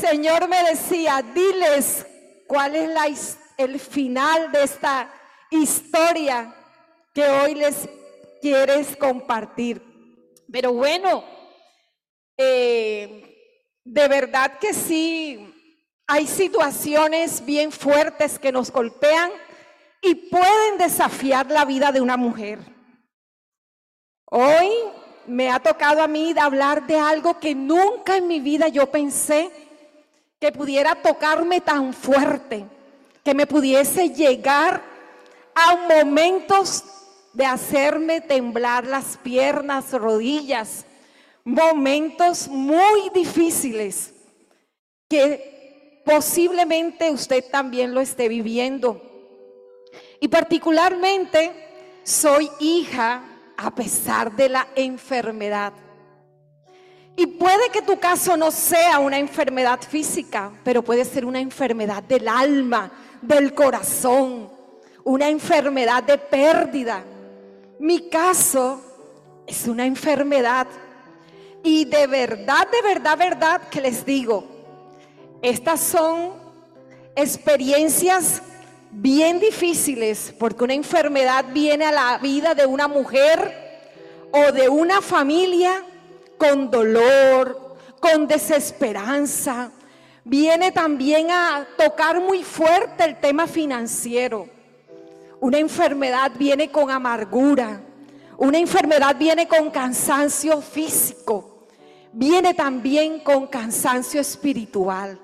Señor me decía, diles cuál es la, el final de esta historia que hoy les quieres compartir. Pero bueno, eh, de verdad que sí, hay situaciones bien fuertes que nos golpean y pueden desafiar la vida de una mujer. Hoy me ha tocado a mí hablar de algo que nunca en mi vida yo pensé que pudiera tocarme tan fuerte, que me pudiese llegar a momentos de hacerme temblar las piernas, rodillas, momentos muy difíciles que posiblemente usted también lo esté viviendo. Y particularmente soy hija a pesar de la enfermedad. Y puede que tu caso no sea una enfermedad física, pero puede ser una enfermedad del alma, del corazón, una enfermedad de pérdida. Mi caso es una enfermedad. Y de verdad, de verdad, verdad que les digo, estas son experiencias bien difíciles porque una enfermedad viene a la vida de una mujer o de una familia con dolor, con desesperanza. Viene también a tocar muy fuerte el tema financiero. Una enfermedad viene con amargura. Una enfermedad viene con cansancio físico. Viene también con cansancio espiritual.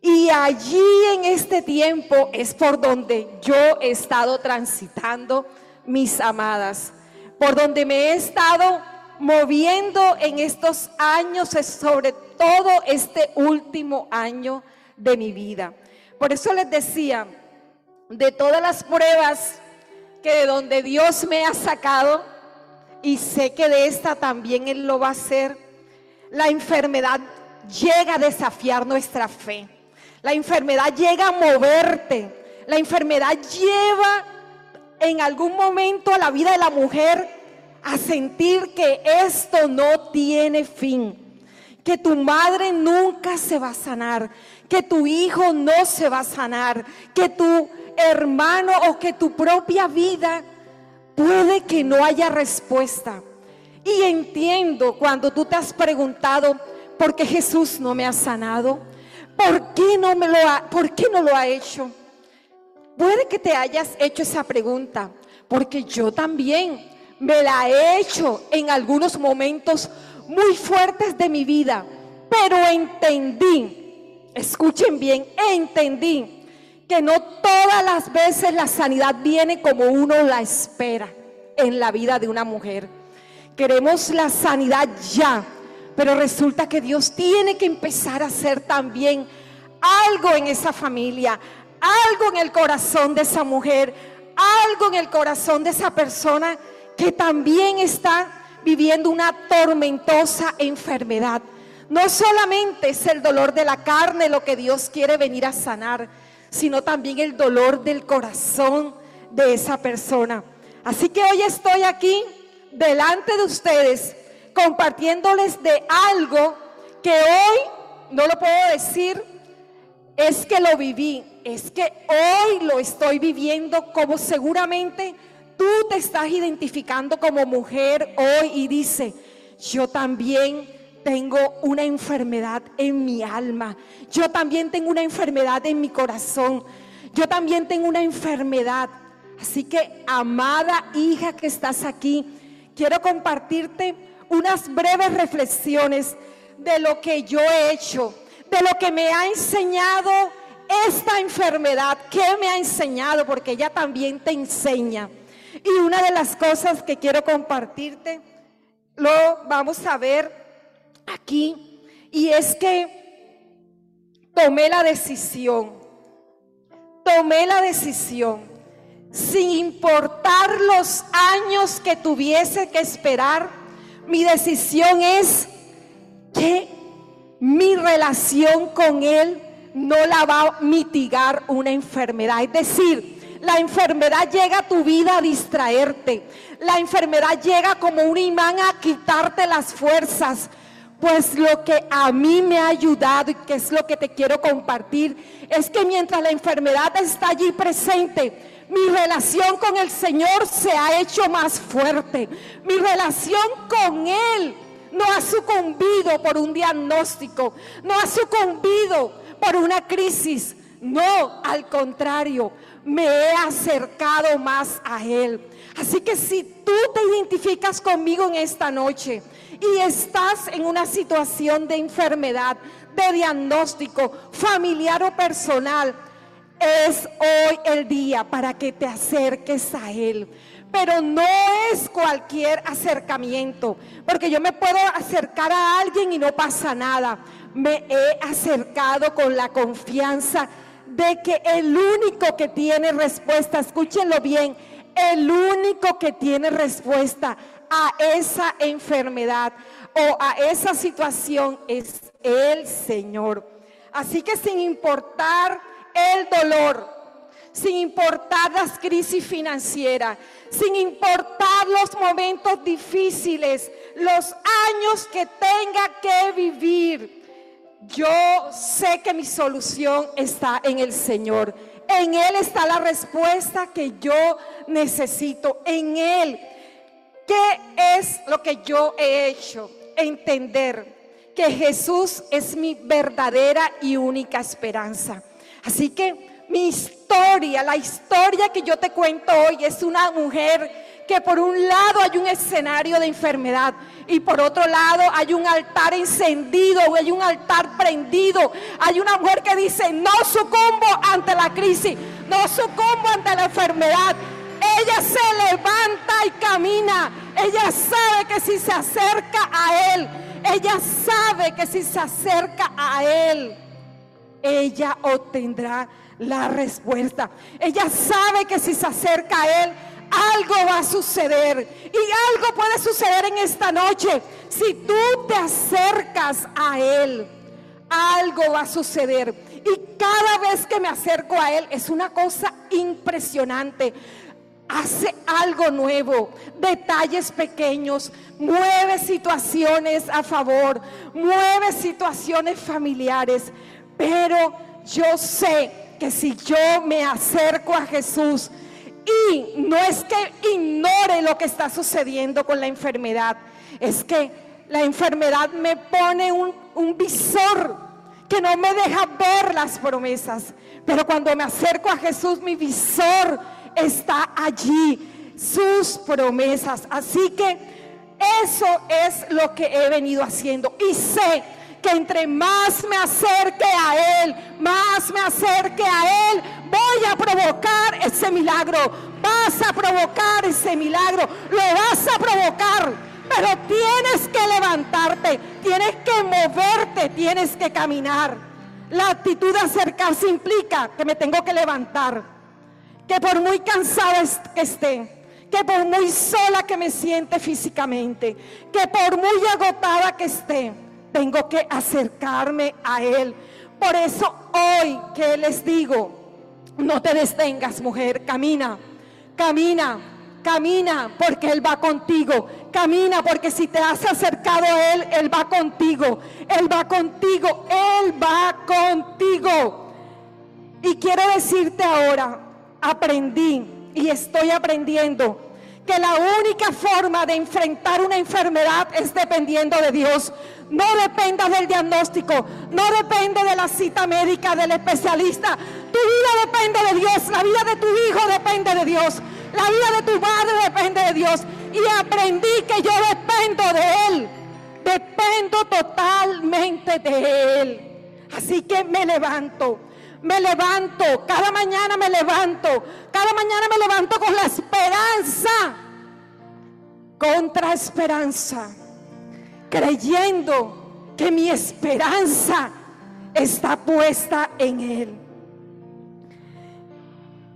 Y allí en este tiempo es por donde yo he estado transitando, mis amadas, por donde me he estado moviendo en estos años, sobre todo este último año de mi vida. Por eso les decía, de todas las pruebas que de donde Dios me ha sacado, y sé que de esta también Él lo va a hacer, la enfermedad llega a desafiar nuestra fe. La enfermedad llega a moverte. La enfermedad lleva en algún momento a la vida de la mujer a sentir que esto no tiene fin, que tu madre nunca se va a sanar, que tu hijo no se va a sanar, que tu hermano o que tu propia vida puede que no haya respuesta. Y entiendo cuando tú te has preguntado, ¿por qué Jesús no me ha sanado? ¿Por qué no, me lo ha, ¿por qué no lo ha hecho? Puede que te hayas hecho esa pregunta, porque yo también me la he hecho en algunos momentos muy fuertes de mi vida, pero entendí, escuchen bien, entendí que no todas las veces la sanidad viene como uno la espera en la vida de una mujer. Queremos la sanidad ya, pero resulta que Dios tiene que empezar a hacer también algo en esa familia, algo en el corazón de esa mujer, algo en el corazón de esa persona que también está viviendo una tormentosa enfermedad. No solamente es el dolor de la carne lo que Dios quiere venir a sanar, sino también el dolor del corazón de esa persona. Así que hoy estoy aquí delante de ustedes compartiéndoles de algo que hoy no lo puedo decir, es que lo viví, es que hoy lo estoy viviendo como seguramente tú te estás identificando como mujer hoy y dice, yo también tengo una enfermedad en mi alma, yo también tengo una enfermedad en mi corazón, yo también tengo una enfermedad. Así que, amada hija que estás aquí, quiero compartirte unas breves reflexiones de lo que yo he hecho, de lo que me ha enseñado esta enfermedad, ¿qué me ha enseñado? Porque ella también te enseña. Y una de las cosas que quiero compartirte, lo vamos a ver aquí, y es que tomé la decisión, tomé la decisión, sin importar los años que tuviese que esperar, mi decisión es que mi relación con Él no la va a mitigar una enfermedad. Es decir, la enfermedad llega a tu vida a distraerte. La enfermedad llega como un imán a quitarte las fuerzas. Pues lo que a mí me ha ayudado y que es lo que te quiero compartir, es que mientras la enfermedad está allí presente, mi relación con el Señor se ha hecho más fuerte. Mi relación con Él no ha sucumbido por un diagnóstico, no ha sucumbido por una crisis. No, al contrario, me he acercado más a Él. Así que si tú te identificas conmigo en esta noche y estás en una situación de enfermedad, de diagnóstico familiar o personal, es hoy el día para que te acerques a Él. Pero no es cualquier acercamiento, porque yo me puedo acercar a alguien y no pasa nada. Me he acercado con la confianza de que el único que tiene respuesta, escúchenlo bien, el único que tiene respuesta a esa enfermedad o a esa situación es el Señor. Así que sin importar el dolor, sin importar las crisis financieras, sin importar los momentos difíciles, los años que tenga que vivir, yo sé que mi solución está en el Señor. En Él está la respuesta que yo necesito. En Él. ¿Qué es lo que yo he hecho? Entender que Jesús es mi verdadera y única esperanza. Así que mi historia, la historia que yo te cuento hoy es una mujer que por un lado hay un escenario de enfermedad y por otro lado hay un altar encendido, hay un altar prendido. Hay una mujer que dice, no sucumbo ante la crisis, no sucumbo ante la enfermedad. Ella se levanta y camina. Ella sabe que si se acerca a Él, ella sabe que si se acerca a Él, ella obtendrá la respuesta. Ella sabe que si se acerca a Él, algo va a suceder. Y algo puede suceder en esta noche. Si tú te acercas a Él, algo va a suceder. Y cada vez que me acerco a Él es una cosa impresionante. Hace algo nuevo, detalles pequeños, mueve situaciones a favor, mueve situaciones familiares. Pero yo sé que si yo me acerco a Jesús, y no es que ignore lo que está sucediendo con la enfermedad, es que la enfermedad me pone un, visor que no me deja ver las promesas. Pero cuando me acerco a Jesús, mi visor está allí, sus promesas. Así que eso es lo que he venido haciendo. Y sé que entre más me acerque a Él, más me acerque a Él, voy a provocar ese milagro. Vas a provocar ese milagro. Lo vas a provocar. Pero tienes que levantarte, tienes que moverte, tienes que caminar. La actitud de acercarse implica que me tengo que levantar. Que por muy cansada que esté, que por muy sola que me siente físicamente, que por muy agotada que esté, tengo que acercarme a Él. Por eso hoy que les digo, no te detengas mujer, camina, camina, camina, porque Él va contigo. Camina, porque si te has acercado a Él, Él va contigo. Él va contigo, Él va contigo. Y quiero decirte ahora, aprendí y estoy aprendiendo que la única forma de enfrentar una enfermedad es dependiendo de Dios. No dependa del diagnóstico, no depende de la cita médica del especialista. Tu vida depende de Dios, la vida de tu hijo depende de Dios, la vida de tu madre depende de Dios. Y aprendí que yo dependo de Él, dependo totalmente de Él. Así que me levanto me levanto, cada mañana me levanto, cada mañana me levanto con la esperanza, contra esperanza, creyendo que mi esperanza está puesta en Él.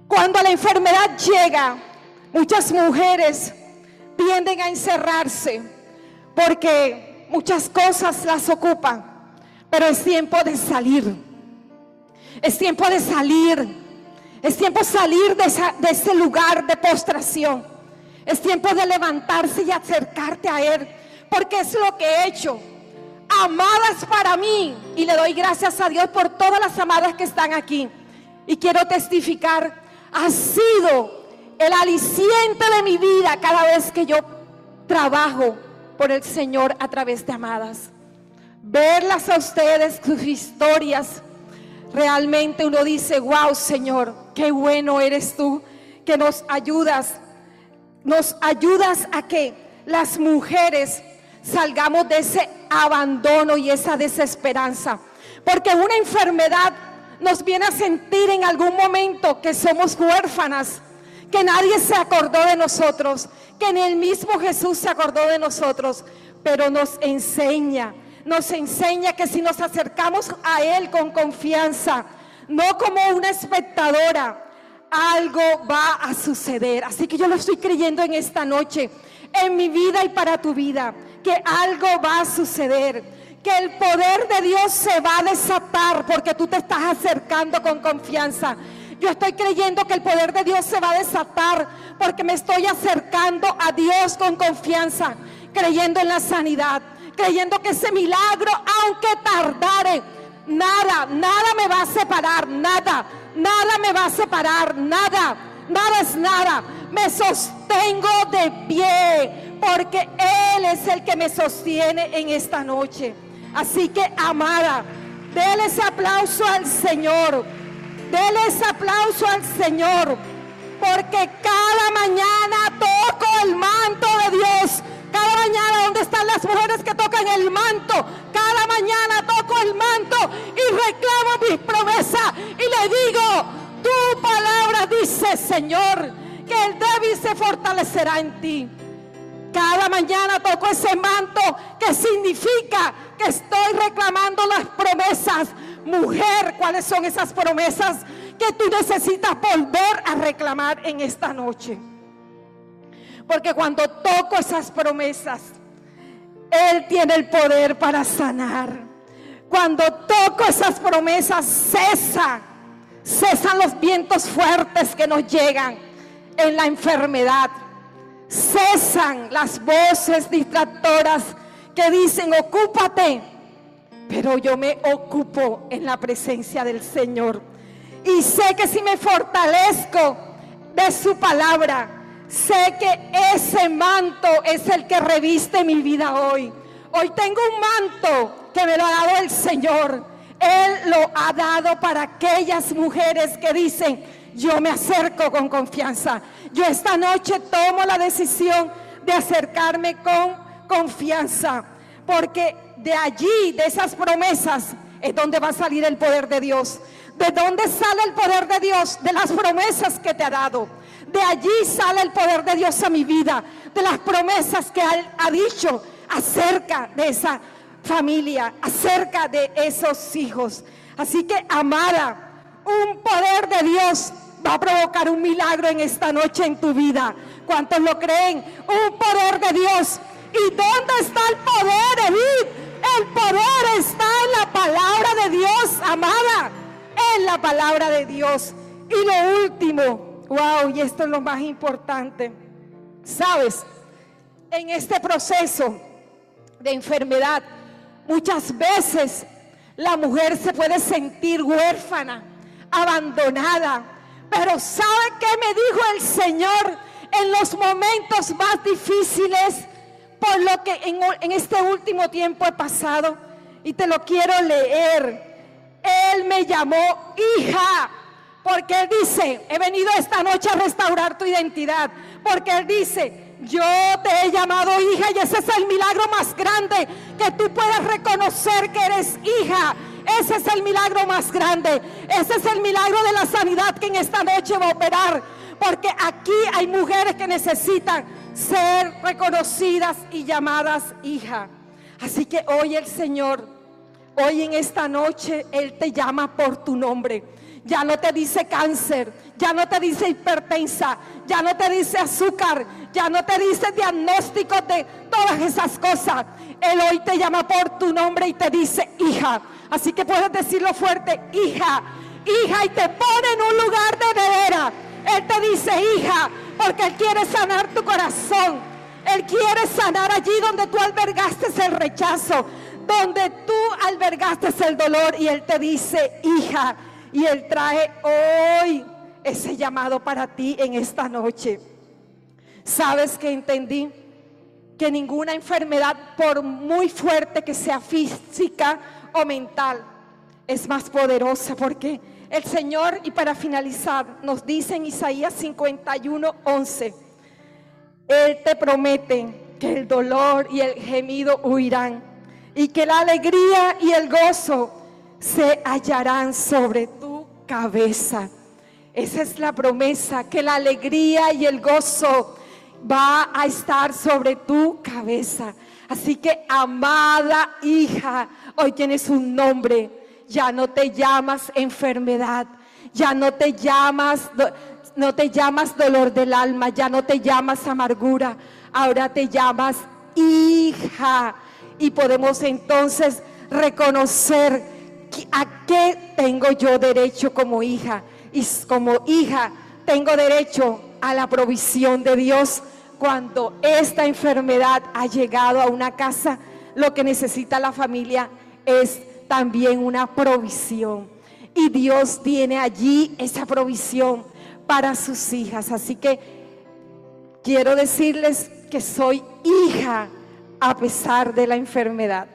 Cuando la enfermedad llega, muchas mujeres tienden a encerrarse porque muchas cosas las ocupan, pero es tiempo de salir es tiempo de salir. Es tiempo de salir de, ese lugar de postración. Es tiempo de levantarse y acercarte a Él. Porque es lo que he hecho. amadas para mí. Y le doy gracias a Dios por todas las amadas que están aquí. Y quiero testificar, ha sido el aliciente de mi vida cada vez que yo trabajo por el Señor a través de amadas. Verlas a ustedes, sus historias, realmente uno dice, wow Señor, qué bueno eres tú, que nos ayudas, nos ayudas a que las mujeres salgamos de ese abandono y esa desesperanza. Porque una enfermedad nos viene a sentir en algún momento que somos huérfanas, que nadie se acordó de nosotros, que ni el mismo Jesús se acordó de nosotros, pero nos enseña, nos enseña que si nos acercamos a Él con confianza, no como una espectadora, algo va a suceder. Así que yo lo estoy creyendo en esta noche, en mi vida y para tu vida, que algo va a suceder, que el poder de Dios se va a desatar porque tú te estás acercando con confianza. Yo estoy creyendo que el poder de Dios se va a desatar porque me estoy acercando a Dios con confianza, creyendo en la sanidad, creyendo que ese milagro, aunque tardare, nada, nada me va a separar, nada, nada me va a separar, nada, nada es nada. Me sostengo de pie porque Él es el que me sostiene en esta noche. Así que, amada, déle aplauso al Señor. Dele ese aplauso al Señor, porque cada mañana toco el manto de Dios. Cada mañana, ¿dónde están las mujeres que tocan el manto? Cada mañana toco el manto y reclamo mis promesas y le digo, tu palabra dice, Señor, que el débil se fortalecerá en ti. Cada mañana toco ese manto que significa que estoy reclamando las promesas Mujer, ¿cuáles son esas promesas que tú necesitas volver a reclamar en esta noche? Porque cuando toco esas promesas, Él tiene el poder para sanar. Cuando toco esas promesas, cesa, cesan los vientos fuertes que nos llegan en la enfermedad. Cesan las voces distractoras que dicen, ocúpate pero yo me ocupo en la presencia del Señor. Y sé que si me fortalezco de su palabra, sé que ese manto es el que reviste mi vida hoy. Hoy tengo un manto que me lo ha dado el Señor. Él lo ha dado para aquellas mujeres que dicen, yo me acerco con confianza. Yo esta noche tomo la decisión de acercarme con confianza. Porque de allí, de esas promesas, es donde va a salir el poder de Dios. ¿De dónde sale el poder de Dios? De las promesas que te ha dado. De allí sale el poder de Dios a mi vida. De las promesas que Él ha dicho acerca de esa familia, acerca de esos hijos. Así que, amada, un poder de Dios va a provocar un milagro en esta noche en tu vida. ¿Cuántos lo creen? Un poder de Dios. ¿Y dónde está el poder, Edith? El poder está en la palabra de Dios, amada. En la palabra de Dios. Y lo último, wow, y esto es lo más importante. Sabes, en este proceso de enfermedad, muchas veces la mujer se puede sentir huérfana, abandonada. Pero ¿sabe qué me dijo el Señor en los momentos más difíciles? por lo que en, este último tiempo he pasado y te lo quiero leer. Él me llamó hija, porque Él dice, he venido esta noche a restaurar tu identidad, porque Él dice, yo te he llamado hija y ese es el milagro más grande, que tú puedas reconocer que eres hija. Ese es el milagro más grande. Ese es el milagro de la sanidad que en esta noche va a operar. Porque aquí hay mujeres que necesitan ser reconocidas y llamadas hija. Así que hoy el Señor, hoy en esta noche, Él te llama por tu nombre. Ya no te dice cáncer, ya no te dice hipertensa, ya no te dice azúcar, ya no te dice diagnóstico de todas esas cosas. Él hoy te llama por tu nombre y te dice hija. Así que puedes decirlo fuerte, hija, hija, y te pone en un lugar de nevera. Él te dice, hija, porque Él quiere sanar tu corazón. Él quiere sanar allí donde tú albergaste el rechazo. donde tú albergaste el dolor y Él te dice, hija, y Él trae hoy ese llamado para ti en esta noche. ¿Sabes que entendí? Que ninguna enfermedad, por muy fuerte que sea física o mental, es más poderosa porque el Señor, y para finalizar, nos dice en Isaías 51, 11, Él te promete que el dolor y el gemido huirán y que la alegría y el gozo se hallarán sobre tu cabeza. Esa es la promesa, que la alegría y el gozo va a estar sobre tu cabeza. Así que, amada hija, hoy tienes un nombre. Ya no te llamas enfermedad, ya no te llamas no te llamas dolor del alma, ya no te llamas amargura, ahora te llamas hija. Y podemos entonces reconocer a qué tengo yo derecho como hija. Y como hija tengo derecho a la provisión de Dios. Cuando esta enfermedad ha llegado a una casa, lo que necesita la familia es también una provisión. Y Dios tiene allí esa provisión para sus hijas. Así que quiero decirles que soy hija a pesar de la enfermedad.